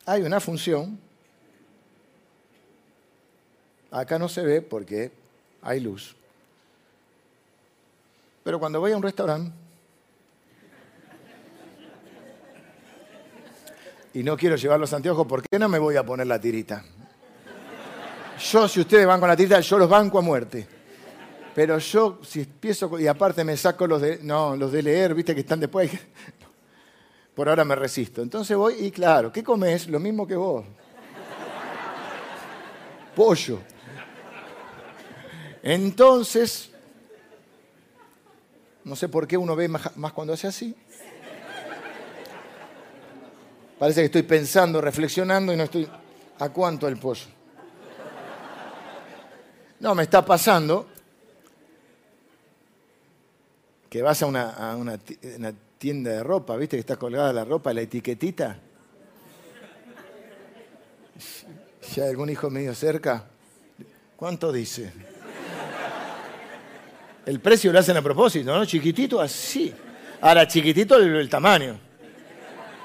hay una función. Acá no se ve porque hay luz. Pero cuando voy a un restaurante y no quiero llevar los anteojos, ¿por qué no me voy a poner la tirita? Yo, si ustedes van con la tirita, yo los banco a muerte. Pero yo, si empiezo, y aparte me saco los de, no, los de leer, viste que están después, por ahora me resisto. Entonces voy y claro, ¿qué comes? Lo mismo que vos. Pollo. Entonces, no sé por qué uno ve más cuando hace así. Parece que estoy pensando, reflexionando y no estoy... ¿A cuánto el pollo? No, me está pasando que vas a una, tienda de ropa, ¿viste que está colgada la ropa, la etiquetita? Si hay algún hijo medio cerca, ¿cuánto dice? El precio lo hacen a propósito, ¿no? Chiquitito así. Ahora, chiquitito el, tamaño,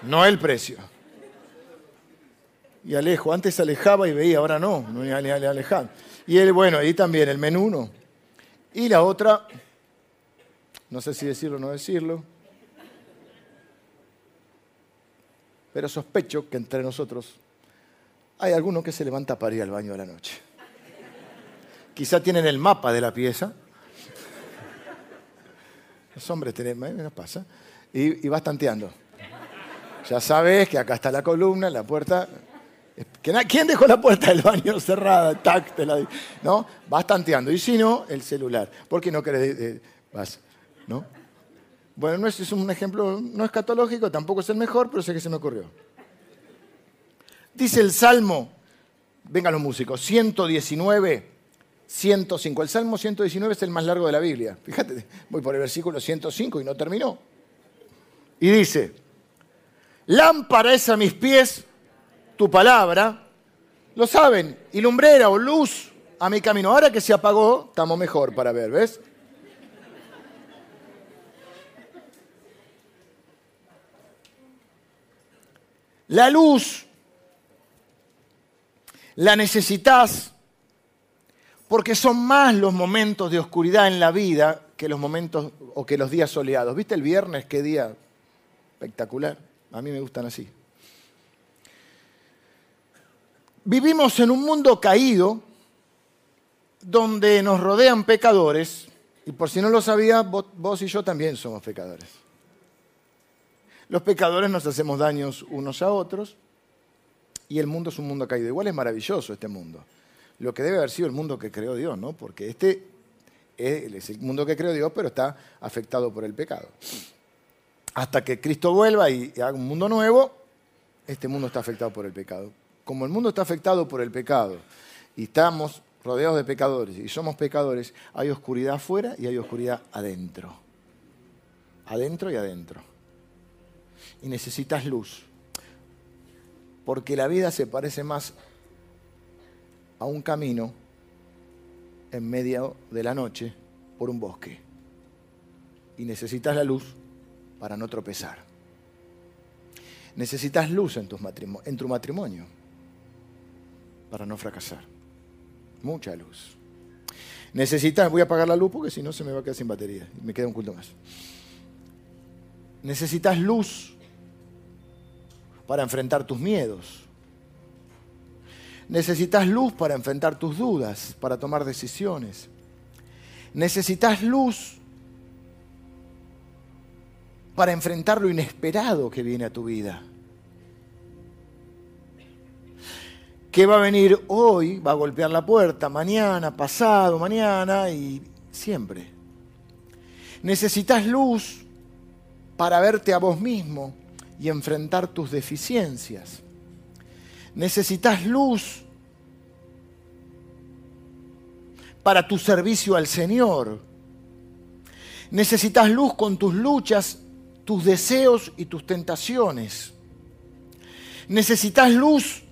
no el precio. Y alejo, antes alejaba y veía, ahora no, no le alejaba. Y él, bueno, ahí también el menú no. Y la otra, no sé si decirlo o no decirlo, pero sospecho que entre nosotros hay alguno que se levanta para ir al baño de la noche. Quizá tienen el mapa de la pieza. Los hombres tienen, nos pasa. Y, y vas tanteando. Ya sabes que acá está la columna, la puerta, ¿Quién dejó la puerta del baño cerrada? Tac, ¿no? Vas tanteando. Y si no, el celular. ¿Por qué no querés? vas, ¿no? Bueno, no es, un ejemplo, no es catológico, tampoco es el mejor, pero sé que se me ocurrió. Dice el Salmo, vengan los músicos, 119, 105. El Salmo 119 es el más largo de la Biblia. Fíjate, voy por el versículo 105 y no terminó. Y dice, lámpara es a mis pies tu palabra, lo saben, y lumbrera o luz a mi camino. Ahora que se apagó, estamos mejor para ver, ¿ves? La luz la necesitas porque son más los momentos de oscuridad en la vida que los momentos o que los días soleados. ¿Viste el viernes qué día espectacular? A mí me gustan así. Vivimos en un mundo caído donde nos rodean pecadores, y por si no lo sabía, vos, y yo también somos pecadores. Los pecadores nos hacemos daños unos a otros y el mundo es un mundo caído. Igual es maravilloso este mundo. Lo que debe haber sido el mundo que creó Dios, ¿no? Porque este es el mundo que creó Dios, pero está afectado por el pecado. Hasta que Cristo vuelva y haga un mundo nuevo, este mundo está afectado por el pecado como el mundo está afectado por el pecado y estamos rodeados de pecadores y somos pecadores, hay oscuridad afuera y hay oscuridad adentro. Adentro y adentro. Y necesitas luz. Porque la vida se parece más a un camino en medio de la noche por un bosque. Y necesitas la luz para no tropezar. Necesitas luz en, tu matrimonio para no fracasar. Mucha luz. Necesitas, voy a apagar la luz porque si no se me va a quedar sin batería. Me queda un culto más. Necesitas luz para enfrentar tus miedos. Necesitas luz para enfrentar tus dudas, para tomar decisiones. Necesitas luz para enfrentar lo inesperado que viene a tu vida. que va a venir hoy, va a golpear la puerta, mañana, pasado, mañana y siempre. Necesitas luz para verte a vos mismo y enfrentar tus deficiencias. Necesitas luz para tu servicio al Señor. Necesitas luz con tus luchas, tus deseos y tus tentaciones. Necesitas luz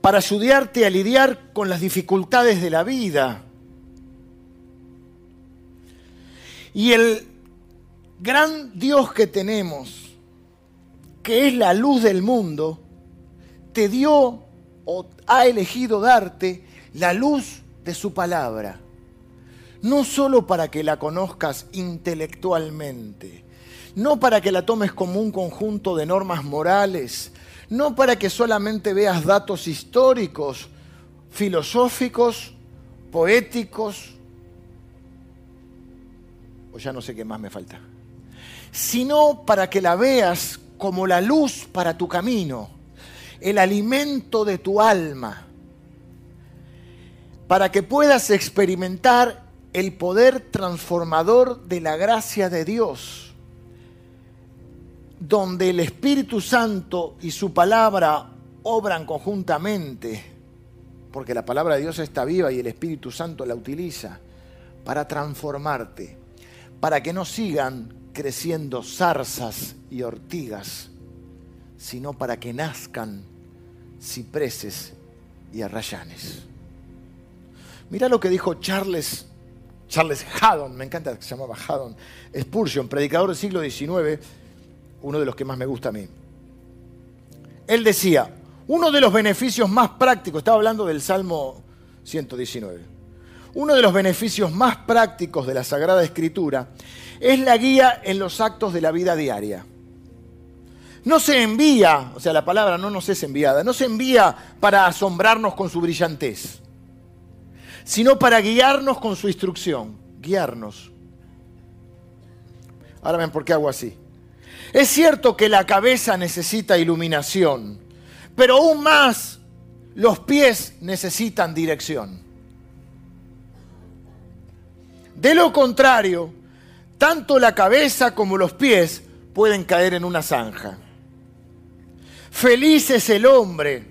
para ayudarte a lidiar con las dificultades de la vida. Y el gran Dios que tenemos, que es la luz del mundo, te dio o ha elegido darte la luz de su palabra. No solo para que la conozcas intelectualmente, no para que la tomes como un conjunto de normas morales, no para que solamente veas datos históricos, filosóficos, poéticos, o ya no sé qué más me falta, sino para que la veas como la luz para tu camino, el alimento de tu alma, para que puedas experimentar el poder transformador de la gracia de Dios donde el Espíritu Santo y su palabra obran conjuntamente, porque la palabra de Dios está viva y el Espíritu Santo la utiliza para transformarte, para que no sigan creciendo zarzas y ortigas, sino para que nazcan cipreses y arrayanes. Mira lo que dijo Charles, Charles Haddon, me encanta que se llamaba Haddon, Spurgeon, predicador del siglo XIX, uno de los que más me gusta a mí. Él decía, uno de los beneficios más prácticos, estaba hablando del Salmo 119, uno de los beneficios más prácticos de la Sagrada Escritura es la guía en los actos de la vida diaria. No se envía, o sea, la palabra no nos es enviada, no se envía para asombrarnos con su brillantez, sino para guiarnos con su instrucción, guiarnos. Ahora ven por qué hago así. Es cierto que la cabeza necesita iluminación, pero aún más los pies necesitan dirección. De lo contrario, tanto la cabeza como los pies pueden caer en una zanja. Feliz es el hombre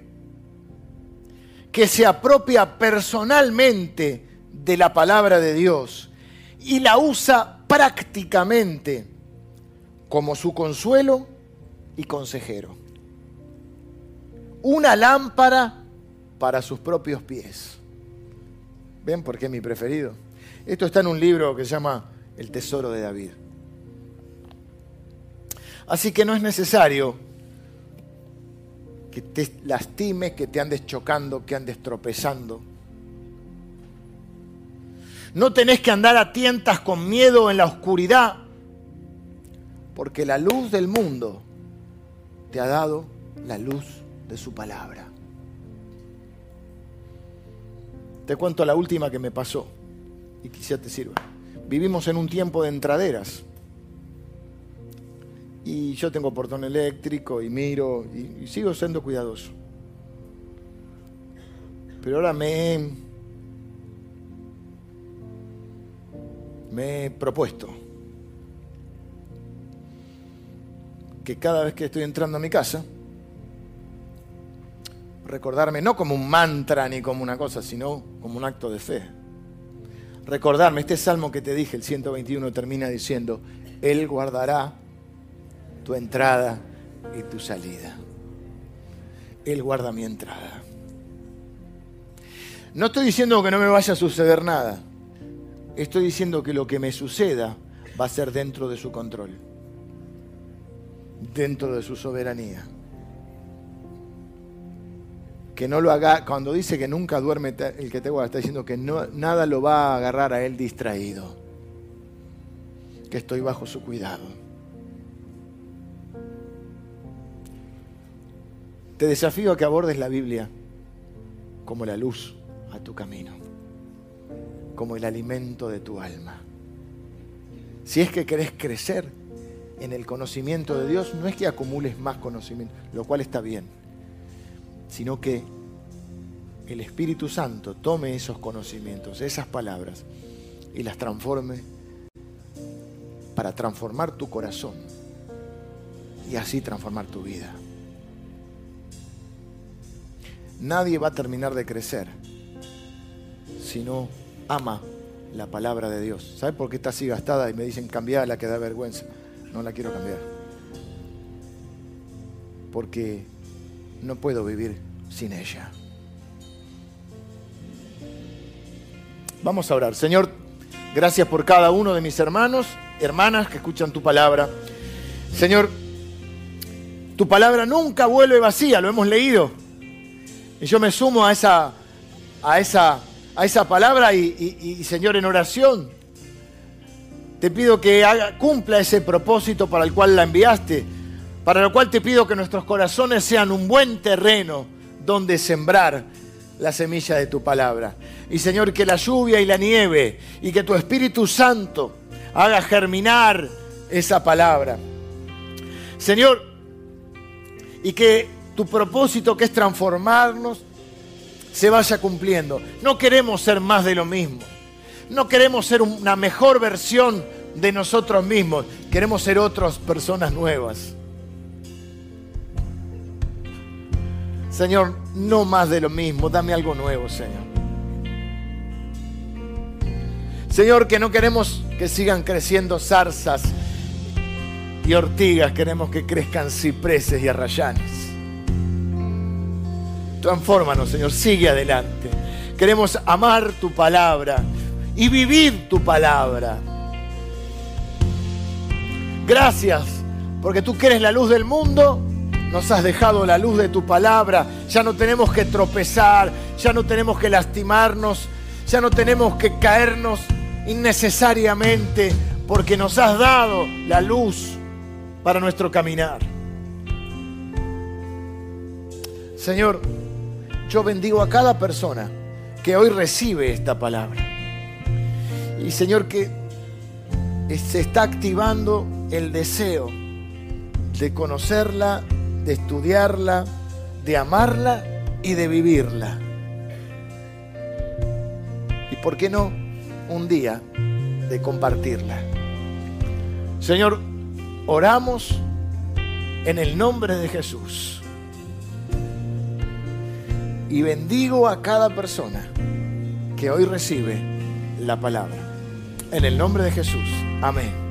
que se apropia personalmente de la palabra de Dios y la usa prácticamente como su consuelo y consejero. Una lámpara para sus propios pies. ¿Ven por qué es mi preferido? Esto está en un libro que se llama El Tesoro de David. Así que no es necesario que te lastimes, que te andes chocando, que andes tropezando. No tenés que andar a tientas con miedo en la oscuridad porque la luz del mundo te ha dado la luz de su palabra. Te cuento la última que me pasó y quizá te sirva. Vivimos en un tiempo de entraderas. Y yo tengo portón eléctrico y miro y, sigo siendo cuidadoso. Pero ahora me me he propuesto que cada vez que estoy entrando a mi casa, recordarme no como un mantra ni como una cosa, sino como un acto de fe. Recordarme, este salmo que te dije, el 121, termina diciendo, Él guardará tu entrada y tu salida. Él guarda mi entrada. No estoy diciendo que no me vaya a suceder nada. Estoy diciendo que lo que me suceda va a ser dentro de su control dentro de su soberanía. Que no lo haga, cuando dice que nunca duerme el que te guarda, está diciendo que nada lo va a agarrar a él distraído. Que estoy bajo su cuidado. Te desafío a que abordes la Biblia como la luz a tu camino, como el alimento de tu alma. Si es que querés crecer en el conocimiento de Dios no es que acumules más conocimiento, lo cual está bien, sino que el Espíritu Santo tome esos conocimientos, esas palabras, y las transforme para transformar tu corazón y así transformar tu vida. Nadie va a terminar de crecer si no ama la palabra de Dios. ¿Sabe por qué está así gastada? Y me dicen la que da vergüenza. No la quiero cambiar. Porque no puedo vivir sin ella. Vamos a orar. Señor, gracias por cada uno de mis hermanos, hermanas que escuchan tu palabra. Señor, tu palabra nunca vuelve vacía, lo hemos leído. Y yo me sumo a esa, a esa, a esa palabra y, Señor, en oración, te pido que cumpla ese propósito para el cual la enviaste, para lo cual te pido que nuestros corazones sean un buen terreno donde sembrar la semilla de tu palabra. Y Señor, que la lluvia y la nieve y que tu Espíritu Santo haga germinar esa palabra. Señor, y que tu propósito que es transformarnos se vaya cumpliendo. No queremos ser más de lo mismo. No queremos ser una mejor versión de nosotros mismos. Queremos ser otras personas nuevas. Señor, no más de lo mismo. Dame algo nuevo, Señor. Señor, que no queremos que sigan creciendo zarzas y ortigas. Queremos que crezcan cipreses y arrayanes. Transfórmanos, Señor, sigue adelante. Queremos amar tu palabra y vivir tu palabra. Gracias, porque tú que eres la luz del mundo, nos has dejado la luz de tu palabra. Ya no tenemos que tropezar, ya no tenemos que lastimarnos, ya no tenemos que caernos innecesariamente, porque nos has dado la luz para nuestro caminar. Señor, yo bendigo a cada persona que hoy recibe esta palabra. Y Señor, que se está activando el deseo de conocerla, de estudiarla, de amarla y de vivirla. Y por qué no, un día de compartirla. Señor, oramos en el nombre de Jesús y bendigo a cada persona que hoy recibe la palabra. En el nombre de Jesús. Amén.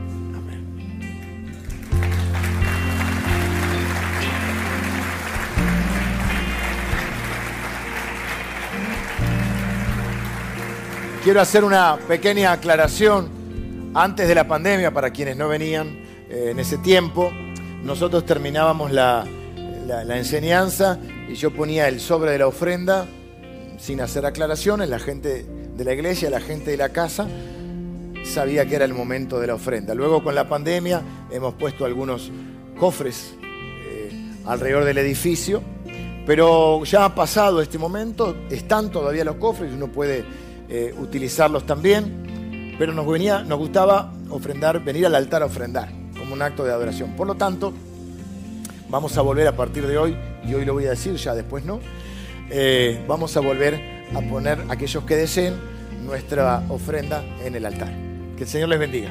Quiero hacer una pequeña aclaración antes de la pandemia para quienes no venían eh, en ese tiempo. Nosotros terminábamos la, enseñanza y yo ponía el sobre de la ofrenda sin hacer aclaraciones, la gente de la iglesia, la gente de la casa sabía que era el momento de la ofrenda. Luego con la pandemia hemos puesto algunos cofres eh, alrededor del edificio, pero ya ha pasado este momento, están todavía los cofres, uno puede eh, utilizarlos también, pero nos, venía, nos gustaba ofrendar, venir al altar a ofrendar como un acto de adoración. Por lo tanto, vamos a volver a partir de hoy y hoy lo voy a decir, ya después no, eh, vamos a volver a poner aquellos que deseen nuestra ofrenda en el altar. Que el Señor les bendiga.